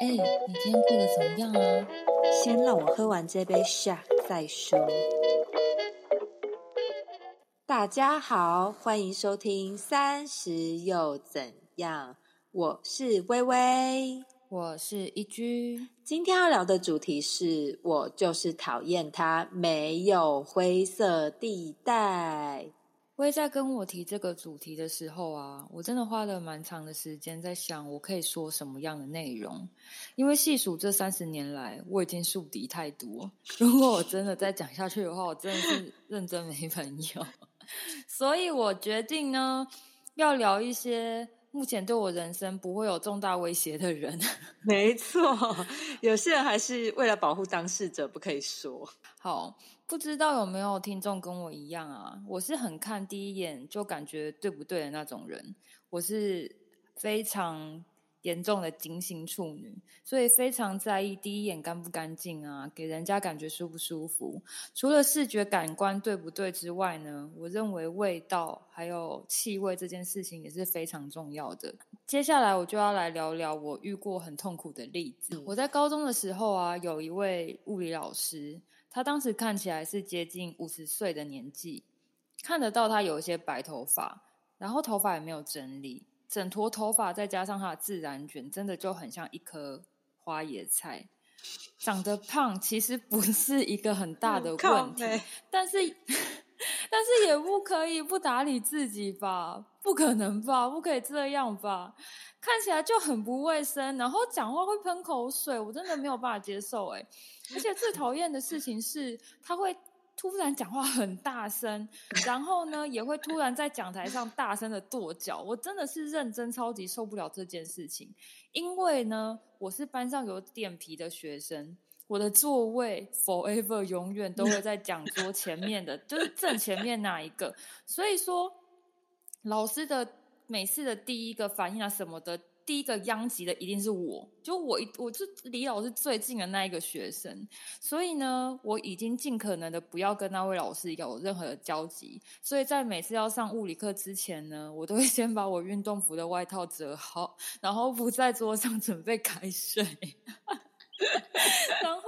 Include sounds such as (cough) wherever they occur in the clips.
哎，你今天过得怎么样啊？先让我喝完这杯下再说。大家好，欢迎收听《三十又怎样》，我是微微，我是一居。今天要聊的主题是我就是讨厌他，没有灰色地带。我在跟我提这个主题的时候啊，我真的花了蛮长的时间在想，我可以说什么样的内容。因为细数这三十年来，我已经树敌太多。(laughs) 如果我真的再讲下去的话，我真的是 (laughs) 认真没朋友。(laughs) 所以我决定呢，要聊一些目前对我人生不会有重大威胁的人。(laughs) 没错，有些人还是为了保护当事者，不可以说。好。不知道有没有听众跟我一样啊？我是很看第一眼就感觉对不对的那种人，我是非常严重的金星处女，所以非常在意第一眼干不干净啊，给人家感觉舒不舒服。除了视觉感官对不对之外呢，我认为味道还有气味这件事情也是非常重要的。接下来我就要来聊聊我遇过很痛苦的例子。我在高中的时候啊，有一位物理老师。他当时看起来是接近五十岁的年纪，看得到他有一些白头发，然后头发也没有整理，整坨头发再加上它的自然卷，真的就很像一颗花椰菜。长得胖其实不是一个很大的问题，但是 (laughs) 但是也不可以不打理自己吧？不可能吧？不可以这样吧？看起来就很不卫生，然后讲话会喷口水，我真的没有办法接受哎。而且最讨厌的事情是，他会突然讲话很大声，(laughs) 然后呢，也会突然在讲台上大声的跺脚。我真的是认真超级受不了这件事情，因为呢，我是班上有点皮的学生，我的座位 forever 永远都会在讲桌前面的，(laughs) 就是正前面那一个。所以说，老师的每次的第一个反应啊什么的。第一个殃及的一定是我，就我我是离老师最近的那一个学生，所以呢，我已经尽可能的不要跟那位老师有任何的交集。所以在每次要上物理课之前呢，我都会先把我运动服的外套折好，然后不在桌上准备开水，(laughs) 然后。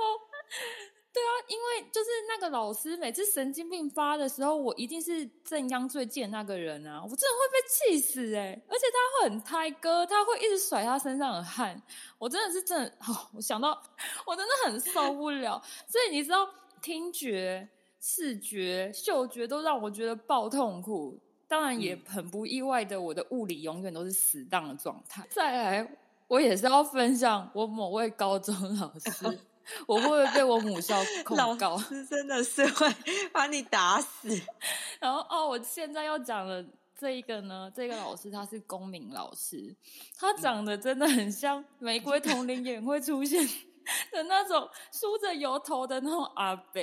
对啊，因为就是那个老师每次神经病发的时候，我一定是正央最贱那个人啊！我真的会被气死哎！而且他会很胎哥，他会一直甩他身上的汗，我真的是真的，我想到我真的很受不了。所以你知道，听觉、视觉、嗅觉都让我觉得爆痛苦。当然也很不意外的，我的物理永远都是死档的状态。再来，我也是要分享我某位高中老师。(laughs) 我会不会被我母校控告？老师真的是会把你打死。然后哦，我现在要讲的这一个呢，这个老师他是公民老师，他长得真的很像玫瑰同龄演会出现的那种梳着油头的那种阿伯，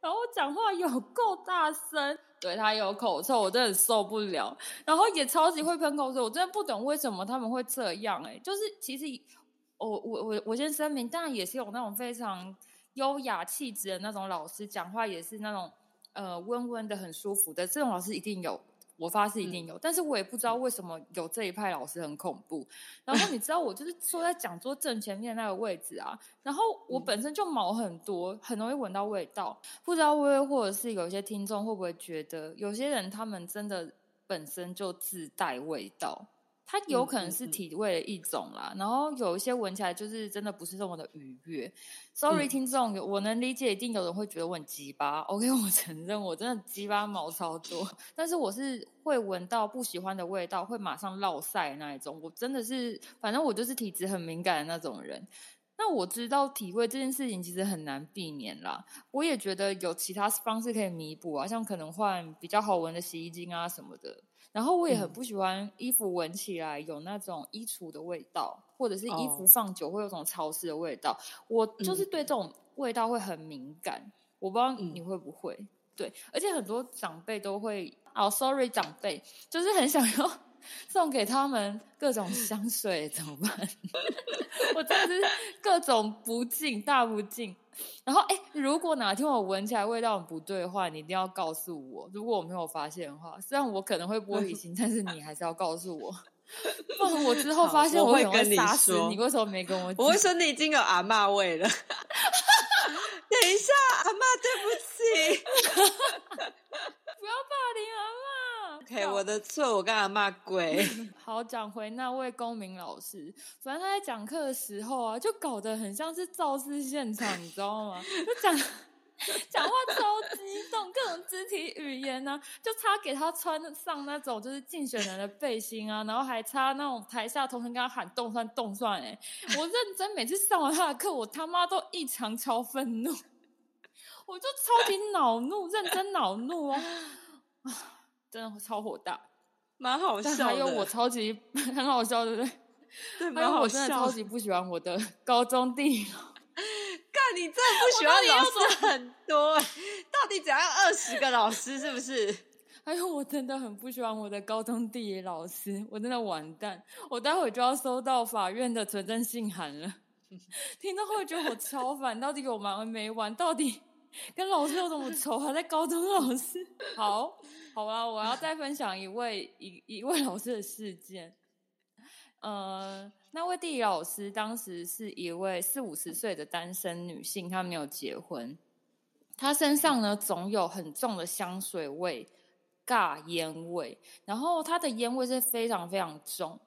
然后讲话有够大声，对他有口臭，我真的受不了。然后也超级会喷口水，我真的不懂为什么他们会这样。哎，就是其实。我我我我先声明，当然也是有那种非常优雅气质的那种老师，讲话也是那种呃温温的很舒服的，这种老师一定有，我发誓一定有。但是我也不知道为什么有这一派老师很恐怖。然后你知道，我就是坐在讲桌正前面那个位置啊，然后我本身就毛很多，很容易闻到味道。不知道微微或者是有些听众会不会觉得，有些人他们真的本身就自带味道。它有可能是体味的一种啦，然后有一些闻起来就是真的不是这么的愉悦。Sorry，听众，我能理解，一定有人会觉得我很鸡巴。OK，(laughs) 我承认我真的鸡巴毛超多，但是我是会闻到不喜欢的味道，会马上落晒那一种。我真的是，反正我就是体质很敏感的那种人。那我知道体味这件事情其实很难避免啦，我也觉得有其他方式可以弥补啊，像可能换比较好闻的洗衣精啊什么的。然后我也很不喜欢衣服闻起来有那种衣橱的味道，或者是衣服放久会有种潮湿的味道。我就是对这种味道会很敏感。我不知道你会不会？对，而且很多长辈都会哦，sorry，长辈就是很想要 (laughs) 送给他们各种香水，怎么办？(laughs) 我真的是各种不敬，大不敬。然后，哎，如果哪天我闻起来味道很不对的话，你一定要告诉我。如果我没有发现的话，虽然我可能会玻璃心，但是你还是要告诉我。不然我之后发现我会跟你你，为什么没跟我讲？我会说你已经有阿妈味了。(laughs) 等一下，阿妈，对不起。(laughs) 不要霸凌阿妈。OK，我的错，我刚才骂鬼。(laughs) 好，讲回那位公民老师，反正他在讲课的时候啊，就搞得很像是造势现场，你知道吗？就讲讲话超激动，各种肢体语言呢、就差给他穿上那种就是竞选人的背心啊，然后还差那种台下同学跟他喊动算动算、欸，我认真每次上完他的课，我他妈都异常超愤怒，(laughs) 我就超级恼怒，认真恼怒哦，啊，真的超火大。蛮好笑的。但还有我超级 (laughs) 很好笑，对不对？对，蛮好笑我真的超。级不喜欢我的高中地理老干，你真的不喜欢老师很多、欸，到底怎样？二十个老师是不是？哎呦我真的很不喜欢我的高中地理老师，我真的完蛋，我待会就要收到法院的存证信函了。(laughs) 听到会觉得我超烦，到底有完没完？到底跟老师有什么仇？还在高中老师？好，好啦，我要再分享一位一一位老师的事件。(laughs) 呃，那位地理老师当时是一位四五十岁的单身女性，她没有结婚，她身上呢总有很重的香水味、尬烟味，然后她的烟味是非常非常重。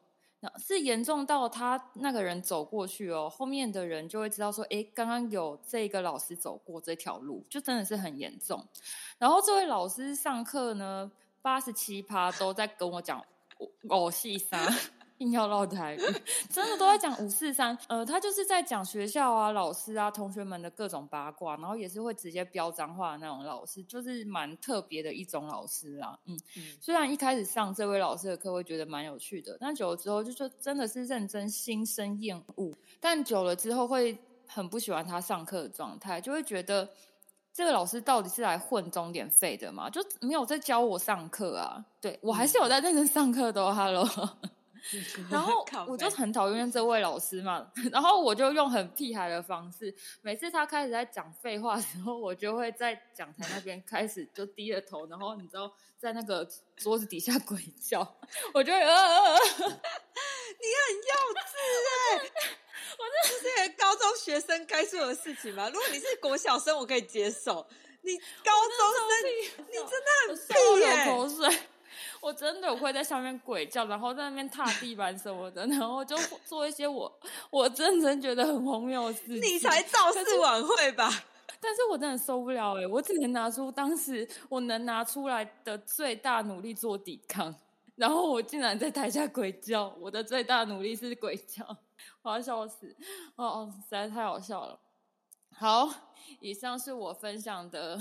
是严重到他那个人走过去哦，后面的人就会知道说，哎，刚刚有这个老师走过这条路，就真的是很严重。然后这位老师上课呢，八十七趴都在跟我讲偶戏三，硬要唠台语，(laughs) 真的都在讲五四三。呃，他就是在讲学校啊、老师啊、同学们的各种八卦，然后也是会直接飙脏话的那种老师，就是蛮特别的一种老师啦。嗯，嗯虽然一开始上这位老师的课会觉得蛮有趣的，但久了之后就就真的是认真心生厌恶，但久了之后会很不喜欢他上课的状态，就会觉得这个老师到底是来混钟点费的嘛？就没有在教我上课啊。对我还是有在认真上课的、哦、，Hello。然后我就很讨厌这位老师嘛，然后我就用很屁孩的方式，每次他开始在讲废话的时候，我就会在讲台那边开始就低着头，然后你知道在那个桌子底下鬼叫，我就会呃呃呃，你很幼稚哎、我 (laughs) 这是高中学生该做的事情吗？如果你是国小生，我可以接受。你高中生，你真的很屁耶流口水。我真的会在下面鬼叫，然后在那边踏地板什么的，然后就做一些我我真真觉得很荒谬的事情。你才造势晚会吧？但是我真的受不了哎、我只能拿出当时我能拿出来的最大努力做抵抗，然后我竟然在台下鬼叫，我的最大努力是鬼叫，我要笑死！哦哦，实在太好笑了。好，以上是我分享的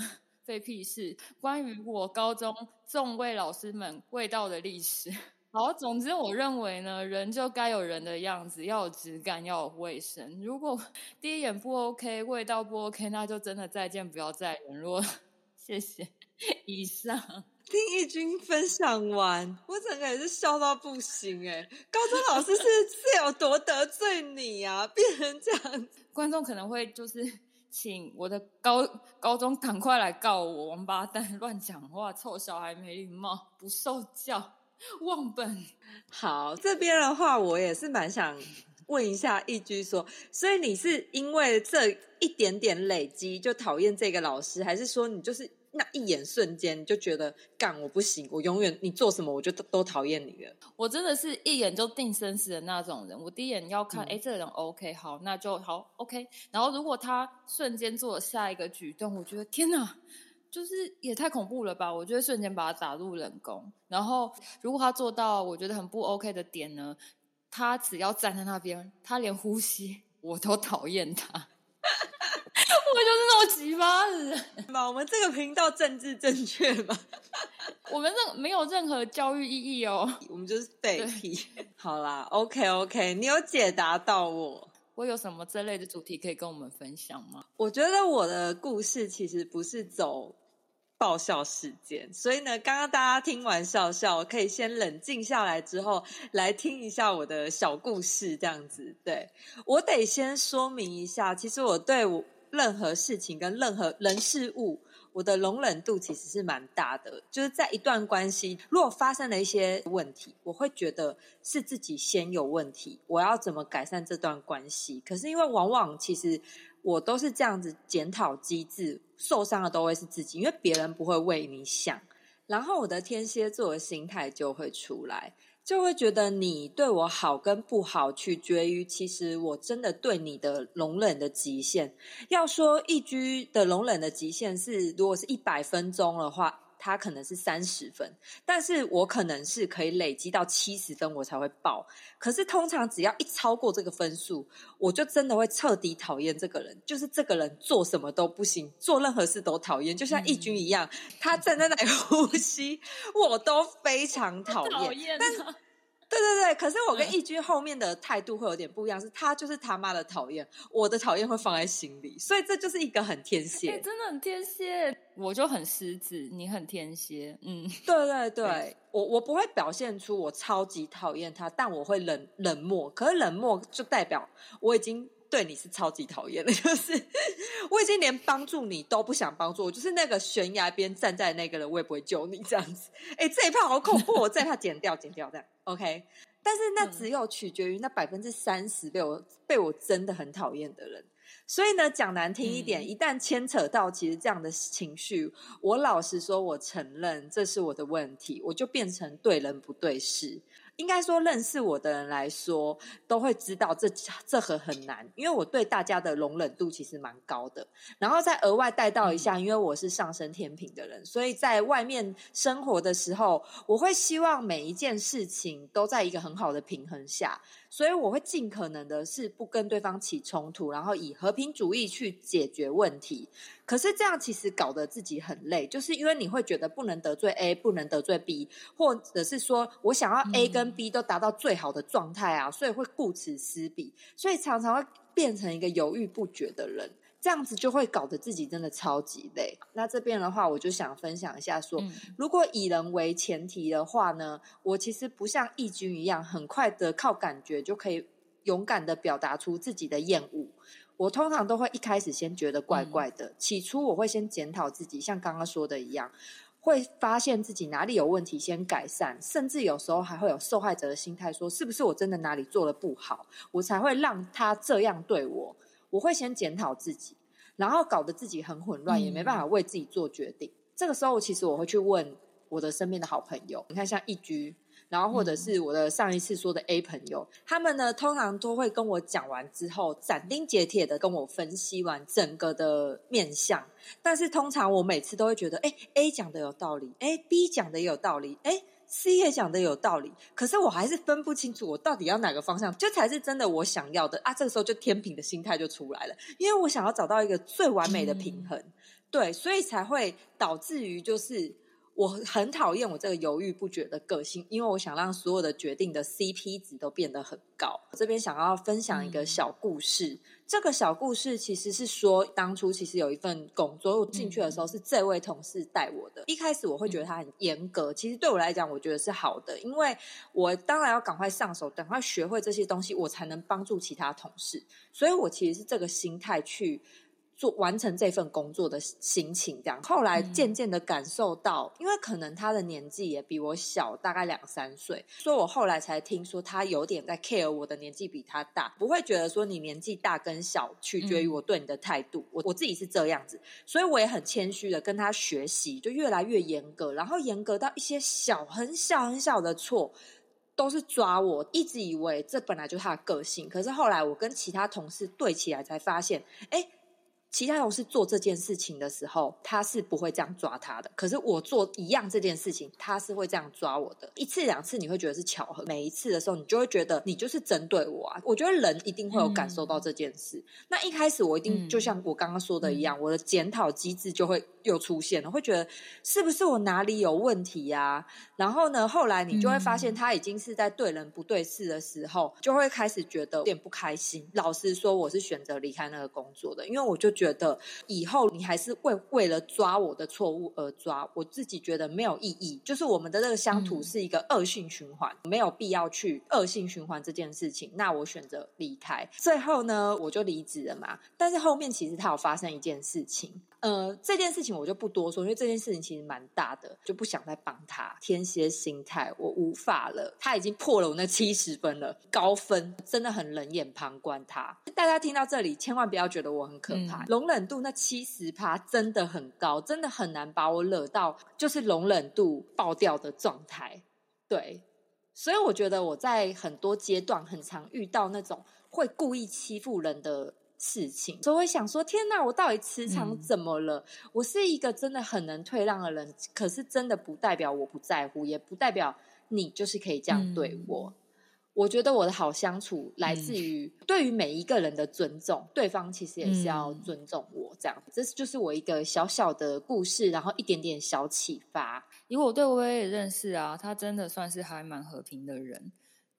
废屁事，关于我高中众位老师们味道的历史。(laughs) 好，总之我认为呢，人就该有人的样子，要有质感，要有卫生。如果 (laughs) 第一眼不 OK，味道不 OK，那就真的再见，不要再联络了。(laughs) 谢谢。以上，听义军分享完，我整个也是笑到不行哎、高中老师是是有多得罪你啊，变成这样子？观众可能会就是请我的高高中赶快来告我，王八蛋，乱讲话，臭小孩，没礼貌，不受教，忘本。好，这边的话，我也是蛮想问一下易居说，所以你是因为这一点点累积就讨厌这个老师，还是说你就是那一眼瞬间你就觉得干我不行，我永远你做什么我就都都讨厌你了？我真的是一眼就定生死的那种人。我第一眼要看，嗯哎、这个人 OK，好，那就好 OK。然后如果他瞬间做了下一个举动，我觉得天哪，就是也太恐怖了吧！我就会瞬间把他打入冷宫。然后如果他做到我觉得很不 OK 的点呢，他只要站在那边，他连呼吸我都讨厌他。(laughs) 我就是那么奇葩的人。嘛，我们这个频道政治正确吗，(laughs) 我们这没有任何教育意义哦。我们就是废屁。好啦，OK OK，你有解答到我。我有什么这类的主题可以跟我们分享吗？我觉得我的故事其实不是走爆笑事件，所以呢，刚刚大家听完笑笑，可以先冷静下来之后，来听一下我的小故事，这样子。对我得先说明一下，其实我对我任何事情跟任何人事物，我的容忍度其实是蛮大的。就是在一段关系，如果发生了一些问题，我会觉得是自己先有问题，我要怎么改善这段关系？可是因为往往其实我都是这样子检讨机制，受伤的都会是自己，因为别人不会为你想。然后我的天蝎座的心态就会出来。就会觉得你对我好跟不好，取决于其实我真的对你的容忍的极限。要说一居的容忍的极限是，如果是一百分钟的话。他可能是三十分，但是我可能是可以累积到七十分，我才会爆。可是通常只要一超过这个分数，我就真的会彻底讨厌这个人。就是这个人做什么都不行，做任何事都讨厌，就像义军一样，他站在那里 (laughs) 呼吸，我都非常讨厌。但对对对，可是我跟义军后面的态度会有点不一样，是他就是他妈的讨厌，我的讨厌会放在心里，所以这就是一个很天蝎，真的很天蝎。我就很狮子，你很天蝎，嗯，(laughs) 对对对，我我不会表现出我超级讨厌他，但我会冷冷漠，可是冷漠就代表我已经。对你是超级讨厌的，(laughs) 就是 (laughs) 我已经连帮助你都不想帮助，我就是那个悬崖边站在那个人，我也不会救你这样子。哎，这一趴好恐怖，我这一趴剪掉，剪掉这样，OK。但是那只有取决于那百分之三十被我被我真的很讨厌的人。所以呢，讲难听一点，一旦牵扯到其实这样的情绪，我老实说，我承认这是我的问题，我就变成对人不对事。应该说，认识我的人来说，都会知道这这很很难，因为我对大家的容忍度其实蛮高的。然后再额外带到一下，因为我是上升天平的人，所以在外面生活的时候，我会希望每一件事情都在一个很好的平衡下。所以我会尽可能的是不跟对方起冲突，然后以和平主义去解决问题。可是这样其实搞得自己很累，就是因为你会觉得不能得罪 A，不能得罪 B，或者是说我想要 A 跟 B 都达到最好的状态啊，所以会顾此失彼，所以常常会变成一个犹豫不决的人。这样子就会搞得自己真的超级累。那这边的话，我就想分享一下，说如果以人为前提的话呢，我其实不像义军一样，很快的靠感觉就可以勇敢的表达出自己的厌恶。我通常都会一开始先觉得怪怪的，起初我会先检讨自己，像刚刚说的一样，会发现自己哪里有问题，先改善，甚至有时候还会有受害者的心态，说是不是我真的哪里做的不好，我才会让他这样对我。我会先检讨自己，然后搞得自己很混乱，也没办法为自己做决定。这个时候，其实我会去问我的身边的好朋友，你看像一居，然后或者是我的上一次说的 A 朋友，他们呢通常都会跟我讲完之后，斩钉截铁的跟我分析完整个的面相。但是通常我每次都会觉得，哎，A 讲的有道理，哎，B 讲的也有道理，哎。C 也讲的有道理，可是我还是分不清楚我到底要哪个方向，这才是真的我想要的啊！这个时候就天平的心态就出来了，因为我想要找到一个最完美的平衡，对，所以才会导致于就是。我很讨厌我这个犹豫不决的个性，因为我想让所有的决定的 CP 值都变得很高。这边想要分享一个小故事，这个小故事其实是说，当初其实有一份工作，我进去的时候是这位同事带我的。一开始我会觉得他很严格，其实对我来讲，我觉得是好的，因为我当然要赶快上手，赶快学会这些东西，我才能帮助其他同事。所以我其实是这个心态去。做完成这份工作的心情，这样。后来渐渐的感受到，因为可能他的年纪也比我小，大概两三岁，所以我后来才听说他有点在 care 我的年纪比他大，不会觉得说你年纪大跟小取决于我对你的态度，我我自己是这样子，所以我也很谦虚的跟他学习，就越来越严格，然后严格到一些小很小很小的错都是抓我，一直以为这本来就是他的个性，可是后来我跟其他同事对起来才发现，哎。其他同事做这件事情的时候，他是不会这样抓他的。可是我做一样这件事情，他是会这样抓我的。一次两次你会觉得是巧合，每一次的时候你就会觉得你就是针对我啊。我觉得人一定会有感受到这件事。那一开始我一定就像我刚刚说的一样，我的检讨机制就会又出现了，会觉得是不是我哪里有问题呀？然后呢，后来你就会发现他已经是在对人不对事的时候，就会开始觉得有点不开心。老实说，我是选择离开那个工作的，因为我就。觉得以后你还是为为了抓我的错误而抓，我自己觉得没有意义。就是我们的这个乡土是一个恶性循环，没有必要去恶性循环这件事情。那我选择离开，最后呢，我就离职了嘛。但是后面其实他有发生一件事情。呃，这件事情我就不多说，因为这件事情其实蛮大的，就不想再帮他。天蝎心态，我无法了，他已经破了我那七十分了，高分，真的很冷眼旁观他。大家听到这里，千万不要觉得我很可怕，容忍度那七十趴真的很高，真的很难把我惹到，就是容忍度爆掉的状态。对，所以我觉得我在很多阶段很常遇到那种会故意欺负人的。事情，所以会想说：天哪，我到底磁场怎么了？我是一个真的很能退让的人，可是真的不代表我不在乎，也不代表你就是可以这样对我。我觉得我的好相处来自于对于每一个人的尊重，对方其实也是要尊重我。这样，这就是我一个小小的故事，然后一点点小启发。因为我对薇薇认识啊，他真的算是还蛮和平的人。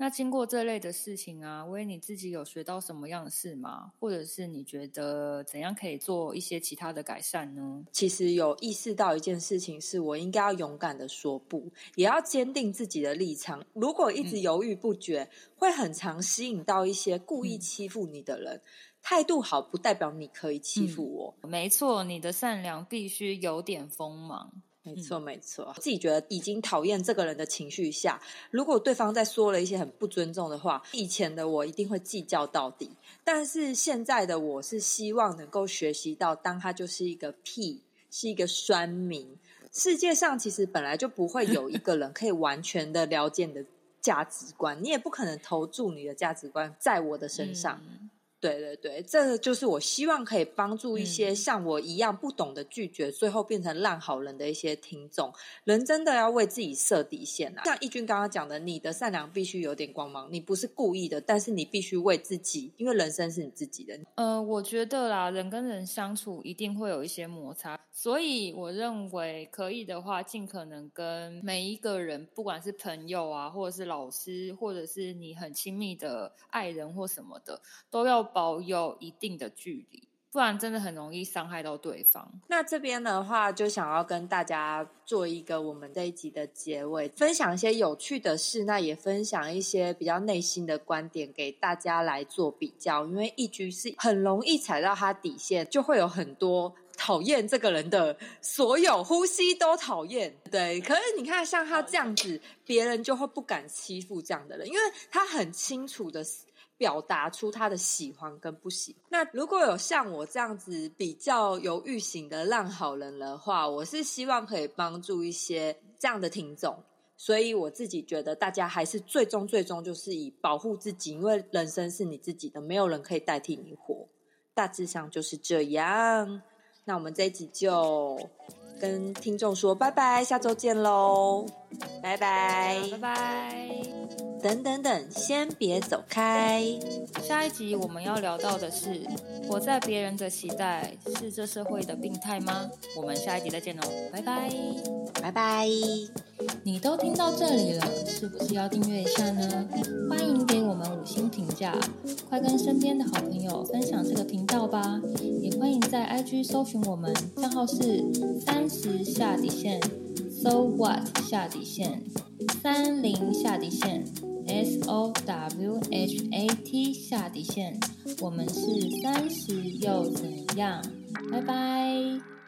那经过这类的事情啊，威你自己有学到什么样的事吗？或者是你觉得怎样可以做一些其他的改善呢？其实有意识到一件事情，是我应该要勇敢的说不，也要坚定自己的立场。如果一直犹豫不决，会很常吸引到一些故意欺负你的人。态度好不代表你可以欺负我。没错，你的善良必须有点锋芒。没错，没错。自己觉得已经讨厌这个人的情绪下，如果对方在说了一些很不尊重的话，以前的我一定会计较到底。但是现在的我是希望能够学习到，当他就是一个屁，是一个酸民。世界上其实本来就不会有一个人可以完全的了解你的价值观，你也不可能投注你的价值观在我的身上。对对对，这就是我希望可以帮助一些像我一样不懂得拒绝，最后变成烂好人的一些听众。人真的要为自己设底线啊！像义军刚刚讲的，你的善良必须有点光芒，你不是故意的，但是你必须为自己，因为人生是你自己的。呃，我觉得啦，人跟人相处一定会有一些摩擦，所以我认为可以的话，尽可能跟每一个人，不管是朋友啊，或者是老师，或者是你很亲密的爱人或什么的，都要。保有一定的距离，不然真的很容易伤害到对方。那这边的话，就想要跟大家做一个我们这一集的结尾，分享一些有趣的事，那也分享一些比较内心的观点给大家来做比较。因为一局是很容易踩到他底线，就会有很多讨厌这个人的所有呼吸都讨厌。对，可是你看像他这样子，别人就会不敢欺负这样的人，因为他很清楚的。表达出他的喜欢跟不喜欢。那如果有像我这样子比较犹豫型的烂好人的话，我是希望可以帮助一些这样的听众。所以我自己觉得，大家还是最终最终就是以保护自己，因为人生是你自己的，没有人可以代替你活。大致上就是这样。那我们这一集就跟听众说拜拜，下周见喽，拜拜，拜拜。等等等，先别走开。下一集我们要聊到的是，活在别人的期待是这社会的病态吗？我们下一集再见喽，拜拜，拜拜。你都听到这里了，是不是要订阅一下呢？欢迎给我们五星评价，快跟身边的好朋友分享这个频道吧。也欢迎在 IG 搜寻我们，账号是三十下底线，So What 下底线，三零下底线。S O W H A T 下底线，我们是三十又怎样？拜拜。